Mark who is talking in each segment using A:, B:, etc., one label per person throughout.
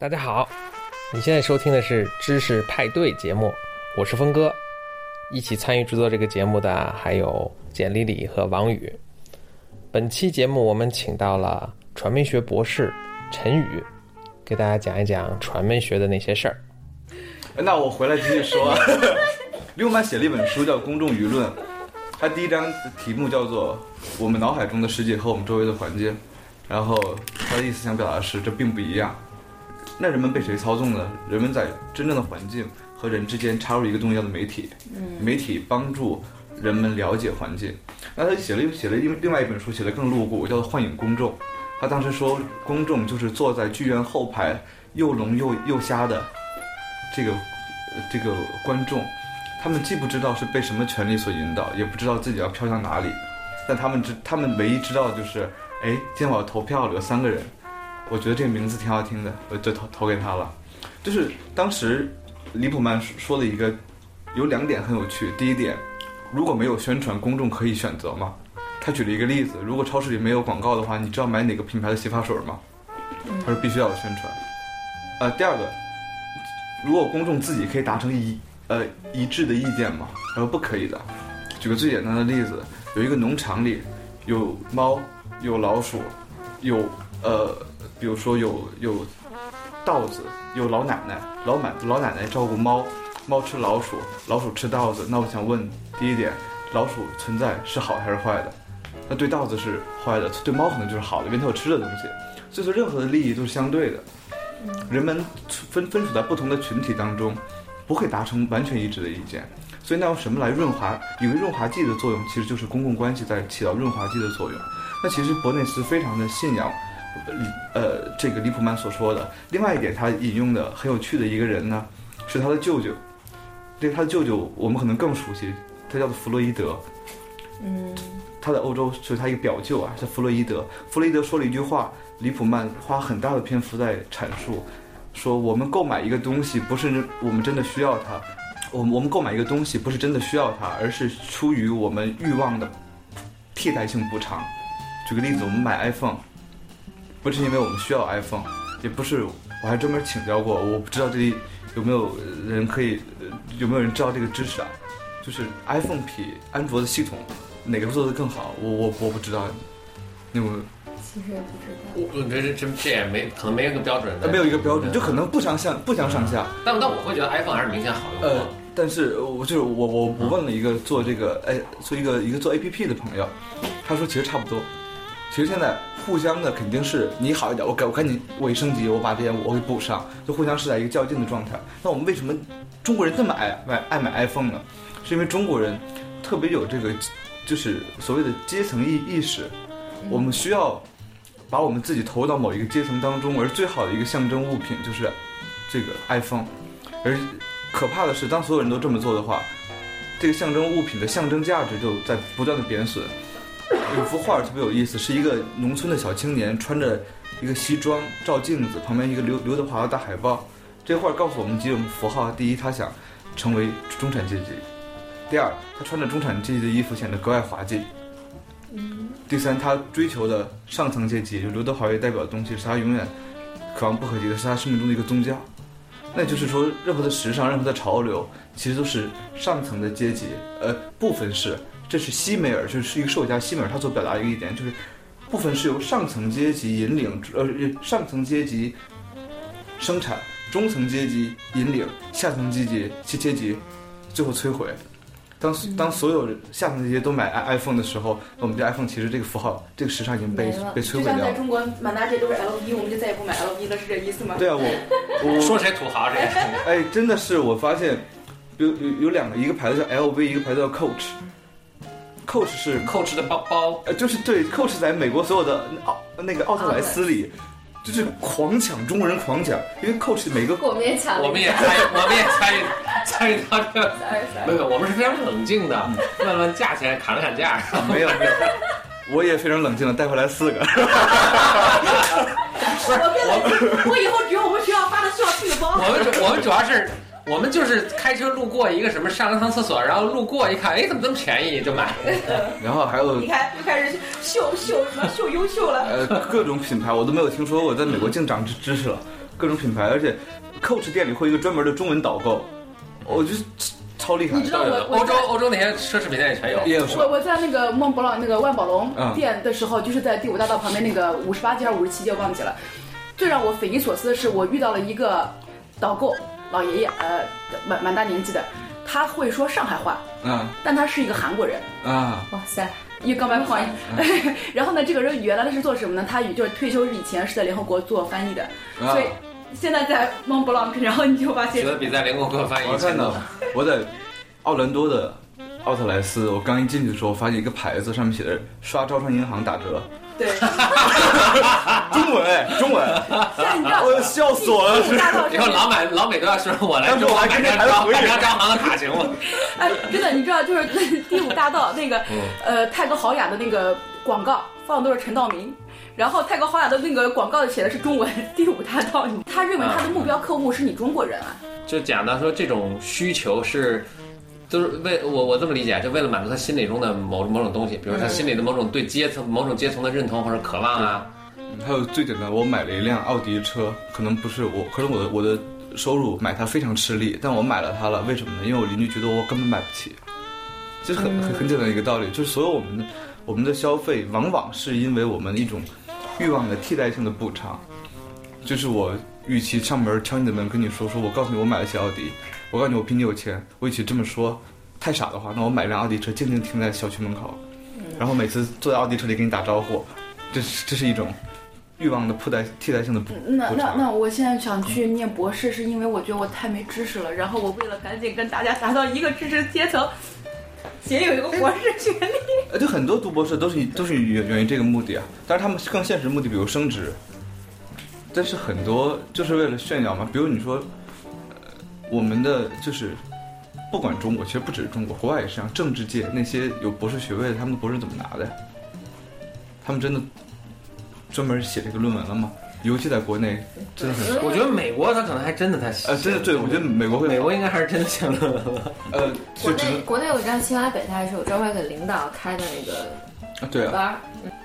A: 大家好，你现在收听的是知识派对节目，我是峰哥。一起参与制作这个节目的还有简丽丽和王宇。本期节目我们请到了传媒学博士陈宇，给大家讲一讲传媒学的那些事儿。
B: 那我回来继续说。李永曼写了一本书叫《公众舆论》，他第一章的题目叫做“我们脑海中的世界和我们周围的环境”，然后他的意思想表达的是这并不一样。那人们被谁操纵呢？人们在真正的环境和人之间插入一个重要的媒体，媒体帮助人们了解环境。那他写了又写了另另外一本书，写的更露骨，叫做《幻影公众》。他当时说，公众就是坐在剧院后排又聋又又瞎的这个这个观众。他们既不知道是被什么权利所引导，也不知道自己要飘向哪里，但他们知，他们唯一知道的就是，哎，今天我要投票了，有三个人，我觉得这个名字挺好听的，我就投投给他了。就是当时，李普曼说的一个，有两点很有趣。第一点，如果没有宣传，公众可以选择吗？他举了一个例子，如果超市里没有广告的话，你知道买哪个品牌的洗发水吗？他说必须要有宣传。呃，第二个，如果公众自己可以达成一。呃，一致的意见吗，他说不可以的。举个最简单的例子，有一个农场里，有猫，有老鼠，有呃，比如说有有稻子，有老奶奶，老奶老奶奶照顾猫，猫吃老鼠，老鼠吃稻子。那我想问，第一点，老鼠存在是好还是坏的？那对稻子是坏的，对猫可能就是好的，因为它有吃的东西。所以说，任何的利益都是相对的。人们分分处在不同的群体当中。不会达成完全一致的意见，所以那用什么来润滑？有个润滑剂的作用，其实就是公共关系在起到润滑剂的作用。那其实伯内斯非常的信仰，呃，这个李普曼所说的。另外一点，他引用的很有趣的一个人呢，是他的舅舅。对他的舅舅，我们可能更熟悉，他叫做弗洛伊德。
C: 嗯，
B: 他在欧洲是他一个表舅啊，是弗洛伊德。弗洛伊德说了一句话，李普曼花很大的篇幅在阐述。说我们购买一个东西不是我们真的需要它，我我们购买一个东西不是真的需要它，而是出于我们欲望的替代性补偿。举个例子，我们买 iPhone，不是因为我们需要 iPhone，也不是我还专门请教过，我不知道这里有没有人可以，有没有人知道这个知识啊？就是 iPhone 比安卓的系统哪个做的更好？我我我不知道，那我。
C: 其实也不知道，
A: 我这这这这也没可能没有一个标准，
B: 没有一个标准，就可能不相像不相上下。
A: 但但我会觉得 iPhone 还是明显好用。呃，
B: 但是我就是我我我问了一个做这个哎做一个一个做 APP 的朋友，他说其实差不多。其实现在互相的肯定是你好一点，我赶我赶紧我一升级，我把这些我给补上，就互相是在一个较劲的状态。那我们为什么中国人这么爱买爱买 iPhone 呢？是因为中国人特别有这个就是所谓的阶层意意识，我们需要。把我们自己投入到某一个阶层当中，而最好的一个象征物品就是这个 iPhone。而可怕的是，当所有人都这么做的话，这个象征物品的象征价值就在不断的贬损。有幅画特别有意思，是一个农村的小青年穿着一个西装照镜子，旁边一个刘刘德华的大海报。这画告诉我们几种符号：第一，他想成为中产阶级；第二，他穿着中产阶级的衣服显得格外滑稽。第三，他追求的上层阶级，就刘德华为代表的东西，是他永远可望不可及的，是他生命中的一个宗教。那就是说，任何的时尚，任何的潮流，其实都是上层的阶级，呃，部分是，这是西梅尔，就是一个兽家西梅尔他所表达的一个一点，就是部分是由上层阶级引领，呃，上层阶级生产，中层阶级引领，下层阶级阶阶级最后摧毁。当当所有下层阶级都买 i iPhone 的时候，我们这 iPhone 其实这个符号，这个时尚已经被被摧毁掉了。就像
C: 在中国满大街都是 LV，我们就再也不买 LV 了，是这意思吗？
B: 对啊，我 我
A: 说谁土豪谁。
B: 哎，真的是我发现，有有有两个，一个牌子叫 LV，一个牌子叫 Coach。Coach 是
A: Coach 的包包，
B: 呃，就是对 Coach 在美国所有的奥那个奥特莱斯里。就是狂抢，中国人狂抢，因为 Coach 每个
C: 我们也抢，
A: 我们也参与，我们也参与参与到这 个，没有，我们是非常冷静的，问问价钱，砍了砍价，
B: 没有没有，我也非常冷静的带回来四个，不
C: 是我，我以后只有我们学校发的需要去的包，
A: 我们我们主要是。我们就是开车路过一个什么上了趟厕所，然后路过一看，哎，怎么这么便宜，就买。
B: 然后还有，
C: 你看又开始秀秀什么秀优秀了。
B: 呃，各种品牌我都没有听说过，在美国净长知知识了。各种品牌，而且 Coach 店里会有一个专门的中文导购，我觉得超厉害
C: 你。知道我
A: 欧洲欧洲那些奢侈品店也全有。
B: 也有？
C: 我我在那个孟布朗那个万宝龙
B: 嗯
C: 店的时候，就是在第五大道旁边那个五十八街还是五十七街，我忘记了。最让我匪夷所思的是，我遇到了一个导购老爷爷，呃，蛮蛮大年纪的，他会说上海话，
B: 嗯
C: 但他是一个韩国人。
B: 啊
C: 哇塞！一个刚白话，然后呢，这个人原来他是做什么呢？他就是退休以前是在联合国做翻译的，
B: 啊
C: 所！以现在在蒙布朗，然后你就发现
A: 觉得比在联合国翻译
B: 我看到。我在奥兰多的奥特莱斯，我刚一进去的时候，发现一个牌子上面写着“刷招商银行打折
C: 对，”，
B: 中文哎，中文，
C: 现在你知道
B: 我要笑死我了！
A: 以后老美老美都要说我来中
B: 我还
A: 买张招
B: 跟那还回
A: 买张招行的卡行吗？
C: 哎，真的，你知道，就是 第五大道那个
A: 嗯
C: 呃泰格豪雅的那个广告放的都是陈道明。然后泰格豪雅的那个广告写的是中文，第五大道，他认为他的目标客户是你中国人啊，
A: 就讲到说这种需求是。都是为我我这么理解，就为了满足他心里中的某某种东西，比如他心里的某种对阶层某种阶层的认同或者渴望啊，
B: 还有最简单，我买了一辆奥迪车，可能不是我，可能我的我的收入买它非常吃力，但我买了它了，为什么呢？因为我邻居觉得我根本买不起，这是很很很简单的一个道理，就是所有我们的我们的消费，往往是因为我们一种欲望的替代性的补偿，就是我与其上门敲你的门跟你说说，我告诉你我买了起奥迪，我告诉你我比你有钱，我与其这么说，太傻的话，那我买辆奥迪车静静停在小区门口，然后每次坐在奥迪车里跟你打招呼，这是这是一种欲望的替代替代性的补
C: 那那。那我现在想去念博士，是因为我觉得我太没知识了，然后我为了赶紧跟大家达到一个知识阶层，也有一个博士学历。
B: 呃，对，很多读博士都是都是源源于这个目的啊。但是，他们更现实目的，比如升职，但是很多就是为了炫耀嘛。比如你说，呃，我们的就是不管中国，其实不只是中国，国外也是这样。政治界那些有博士学位的，他们的博士怎么拿的呀？他们真的专门写这个论文了吗？尤其在国内，真的很
A: 我觉得美国他可能还真的他
B: 呃，真的对，我觉得美国会
A: 美国应该还是真的写论文了。
B: 呃，
D: 国内国内我知道清华北大是有专门给领导开的那个
B: 啊对啊，
D: 班儿，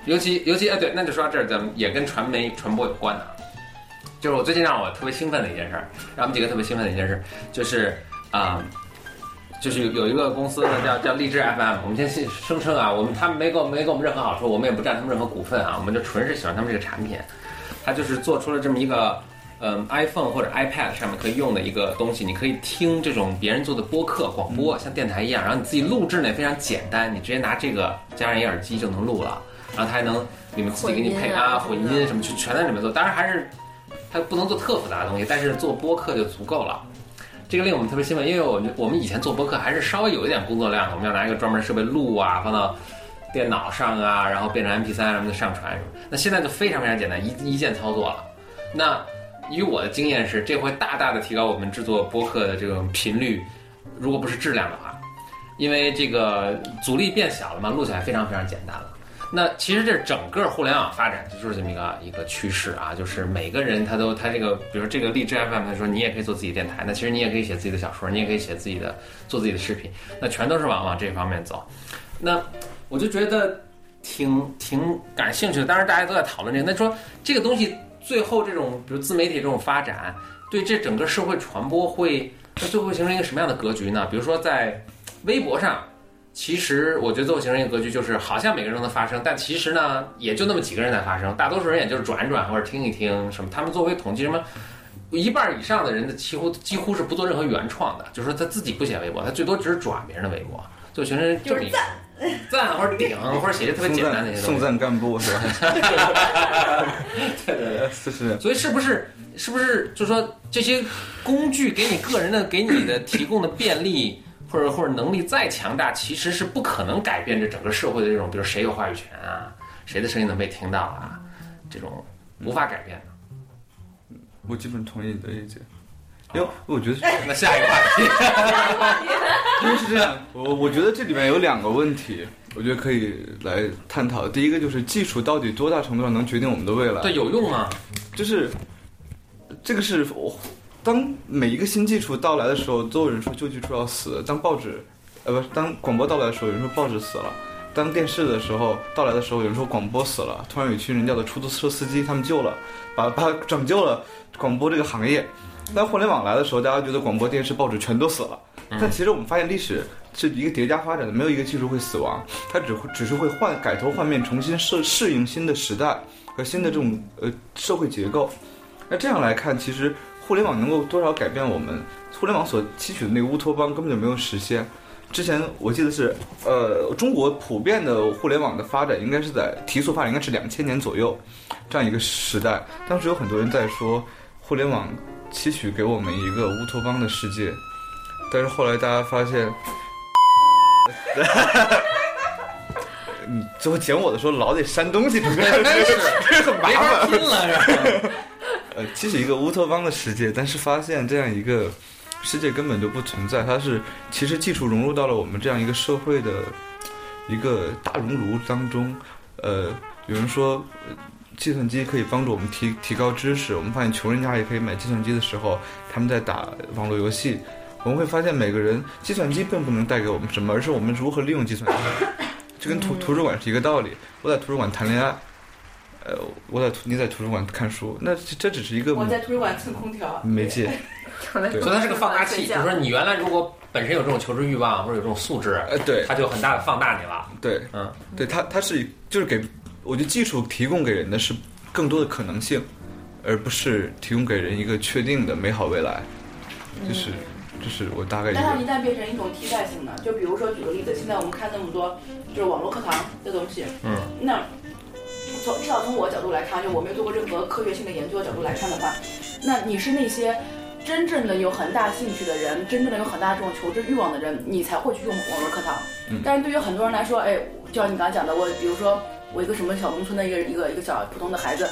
A: 尤其尤其哎对，那就说到这儿，咱们也跟传媒传播有关的啊。就是我最近让我特别兴奋的一件事儿，让我们几个特别兴奋的一件事，就是啊、就是有有一个公司呢叫叫荔枝 FM，我们先先声称啊，我们他们没给我没给我们任何好处，我们也不占他们任何股份啊，我们就纯是喜欢他们这个产品。他就是做出了这么一个，嗯，iPhone 或者 iPad 上面可以用的一个东西，你可以听这种别人做的播客广播，像电台一样，然后你自己录制呢也非常简单，你直接拿这个加上一耳机就能录了，然后它还能里面自己给你配啊混音什么，就全在里面做。当然还是它不能做特复杂的东西，但是做播客就足够了。这个令我们特别兴奋，因为我们我们以前做播客还是稍微有一点工作量的，我们要拿一个专门设备录啊，放到电脑上啊，然后变成 MP 3什么的上传什么。那现在就非常非常简单，一一键操作了。那以我的经验是，这会大大的提高我们制作播客的这种频率，如果不是质量的话，因为这个阻力变小了嘛，录起来非常非常简单了。那其实这是整个互联网发展，就是这么一个一个趋势啊，就是每个人他都他这个，比如这个荔枝 FM，他说你也可以做自己电台，那其实你也可以写自己的小说，你也可以写自己的做自己的视频，那全都是往往这方面走。那我就觉得挺挺感兴趣的，当然大家都在讨论这个，那说这个东西最后这种比如自媒体这种发展，对这整个社会传播会，它最后形成一个什么样的格局呢？比如说在微博上。其实我觉得最后形成一个格局，就是好像每个人都能发声，但其实呢，也就那么几个人在发声，大多数人也就是转转或者听一听什么。他们作为统计什么，一半以上的人的几乎几乎是不做任何原创的，就是说他自己不写微博，他最多只是转别人的微博，就形成这么一个赞或者顶 或者写些特别简单的一些东西。
B: 赞送赞干部是吧？
A: 对 对对。
B: 就 是
A: 所以是不是是不是就是说这些工具给你个人的给你的提供的便利，或者或者能力再强大，其实是不可能改变这整个社会的这种，比如谁有话语权啊，谁的声音能被听到啊，这种无法改变的。
B: 我基本同意你的意见，因为我觉得是
A: 那下一个话题
B: 因为是这样，我我觉得这里面有两个问题，我觉得可以来探讨。第一个就是技术到底多大程度上能决定我们的未来？
A: 对，有用吗？
B: 就是这个是我当每一个新技术到来的时候，都有人说旧技术要死。当报纸呃不，当广播到来的时候，有人说报纸死了。当电视的时候到来的时候，有人说广播死了，突然有一群人叫的出租车司机，他们救了，把把拯救了广播这个行业。当互联网来的时候，大家觉得广播电视、报纸全都死了。但其实我们发现历史是一个叠加发展的，没有一个技术会死亡，它只会只是会换改头换面，重新适适应新的时代和新的这种呃社会结构。那这样来看，其实互联网能够多少改变我们？互联网所期许的那个乌托邦根本就没有实现。之前我记得是，呃，中国普遍的互联网的发展应该是在提速发展，应该是两千年左右这样一个时代。当时有很多人在说，互联网期许给我们一个乌托邦的世界，但是后来大家发现，你最后剪我的时候老得删东西，这个这很麻烦。
A: 拼了，是吧？
B: 呃，其实一个乌托邦的世界，但是发现这样一个世界根本就不存在。它是其实技术融入到了我们这样一个社会的一个大熔炉当中。呃，有人说，计算机可以帮助我们提提高知识。我们发现穷人家也可以买计算机的时候，他们在打网络游戏。我们会发现每个人，计算机并不能带给我们什么，而是我们如何利用计算机。就跟图图书馆是一个道理。我在图书馆谈恋爱，呃，我在图你在图书馆看书，那这这只是一个
C: 我在图书馆蹭空调，
B: 媒介。对
A: 所以它是个放大器，就是说你原来如果本身有这种求知欲望或者有这种素质，
B: 呃，对
A: 它就很大的放大你了。
B: 对，
A: 嗯，
B: 对，它它是就是给，我觉得技术提供给人的是更多的可能性，而不是提供给人一个确定的美好未来。就是，就是我大概一
C: 但它一旦变成一种替代性的？就比如说举个例子，现在我们看那么多就是网络课堂的东西，
A: 嗯，
C: 那从至少从我角度来看，就我没有做过任何科学性的研究的角度来看的话，那你是那些真正的有很大兴趣的人，真正的有很大这种求知欲望的人，你才会去用网络课堂。
B: 嗯
C: 但是对于很多人来说，哎，就像你刚才讲的，我比如说我一个什么小农村的一个一个一个小普通的孩子。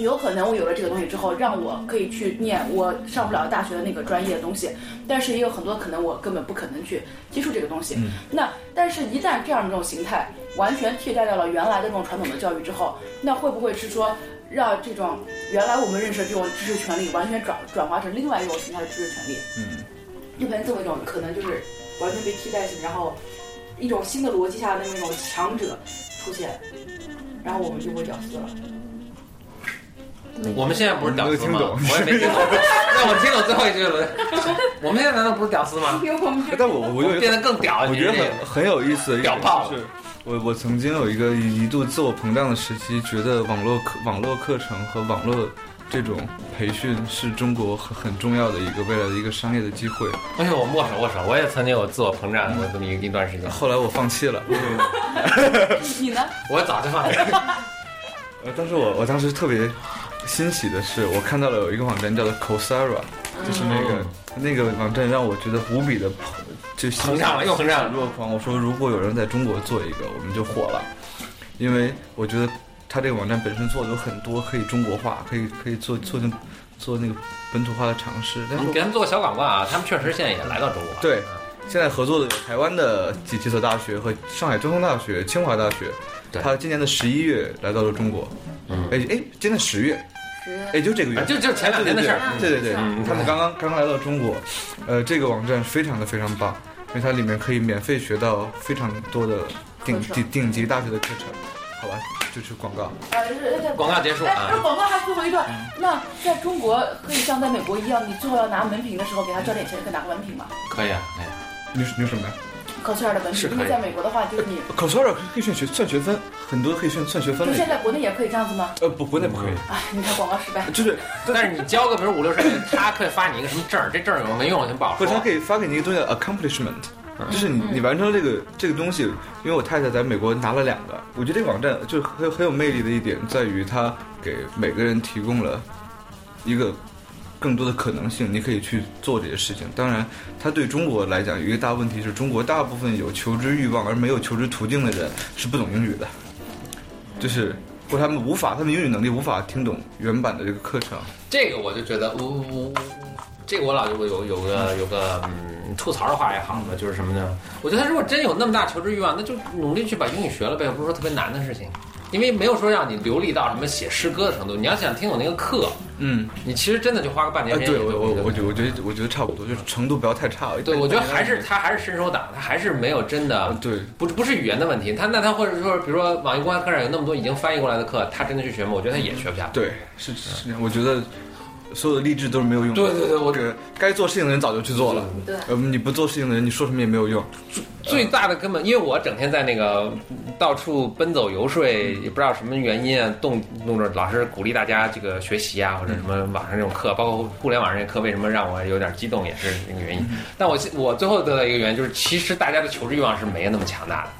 C: 有可能我有了这个东西之后，让我可以去念我上不了大学的那个专业的东西，但是也有很多可能我根本不可能去接触这个东西。
B: 嗯
C: 那但是，一旦这样的这种形态完全替代掉了原来的这种传统的教育之后，那会不会是说让这种原来我们认识的这种知识权利完全转转化成另外一种形态的知识权利？
B: 嗯，
C: 就变成这么一种可能就是完全被替代性，然后一种新的逻辑下的那种强者出现，然后我们就会屌丝了。
A: 我们现在不是屌丝吗？
B: 没有听懂
A: 我也没听懂。让我听懂最后一句了。我们现在难道不是屌丝吗？
B: 但我我就
A: 变得更屌。
B: 我觉得很很有意思的
A: 屌爆了
B: 是，我我曾经有一个一度自我膨胀的时期，觉得网络课网络课程和网络这种培训是中国很很重要的一个未来的一个商业的机会。
A: 哎呦，我握手握手，我也曾经有自我膨胀过这么一一段时间，
B: 后来我放弃了，
C: 你呢？
A: 我早就放弃了。
B: 呃，但是我我当时特别欣喜的是，我看到了有一个网站叫做 Coursera，就是那个、那个网站让我觉得无比的就
A: 膨胀了又膨胀了
B: 若狂。我说如果有人在中国做一个，我们就火了，因为我觉得他这个网站本身做的有很多可以中国化，可以可以做做成做那个本土化的尝试，但是
A: 你给他们做个小广告啊，他们确实现在也来到中国。
B: 对现在合作的有台湾的几几所大学和上海交通大学、清华大学，
A: 对
B: 他今年的十一月来到了中国，
A: 嗯。
B: 哎哎，今年十月，哎，就这个月，
A: 啊就就前两天的事儿。
B: 对对对，
A: 嗯
B: 他们刚刚刚刚来到中国，呃，这个网站非常的非常棒，因为它里面可以免费学到非常多的顶顶顶级大学的课程，好吧，就是广告。
C: 啊，就是
A: 广告结束
C: 哎，
A: 啊
C: 那广告还最后一段。那在中国可以像在美国一样，你最后要拿文凭的时候给他交点钱，可以拿个文凭吗？
A: 可以啊，可以啊。
B: 你你有什么呀？
C: 考试二的文凭，
A: 是可以
C: 因为在美国的话，就是你，
B: 考试二可以算学算学分，很多可以算算学分
C: 就。现在国内也可以这样子吗？
B: 呃，不，国内不可以，
C: 哎，你看广告失败。
B: 就是
A: 但是你交个比如五六十元，他可以发你一个什么证儿，这证儿有没用先不好
B: 不是，
A: 说
B: 他。可以发给你一个东西叫 accomplishment，就是你你完成了这个这个东西。因为我太太在美国拿了两个，我觉得这个网站就是很很有魅力的一点在于它给每个人提供了一个更多的可能性，你可以去做这些事情。当然，它对中国来讲有一个大问题是中国大部分有求知欲望而没有求知途径的人是不懂英语的，就是或者他们无法，他们英语能力无法听懂原版的这个课程。
A: 这个我就觉得，我我我这个我老有有有个有个嗯吐槽的话也好嘛，就是什么呢？我觉得他如果真有那么大求知欲望，那就努力去把英语学了呗，不是说特别难的事情。因为没有说让你流利到什么写诗歌的程度。你要想听懂那个课，
B: 嗯，
A: 你其实真的就花个半年
B: 啊，
A: 时间哎。
B: 对我我我觉得我觉得我觉得差不多，就是程度不要太差。
A: 对，我觉得还是他还是伸手党，他还是没有真的
B: 啊，对，
A: 不不是语言的问题，他那他或者说，比如说网易公开课上有那么多已经翻译过来的课，他真的去学吗？我觉得他也学不下来。
B: 对，是是。我觉得所有的励志都是没有用的。
A: 对对对我
B: 这个该做事情的人早就去做了。
D: 对
B: 呃，你不做事情的人，你说什么也没有用。
A: 最大的根本，因为我整天在那个到处奔走游说，也不知道什么原因啊，动弄着老是鼓励大家这个学习啊，或者什么网上这种课，包括互联网上这课，为什么让我有点激动，也是那个原因。但我我最后得到一个原因，就是其实大家的求知欲望是没有那么强大的。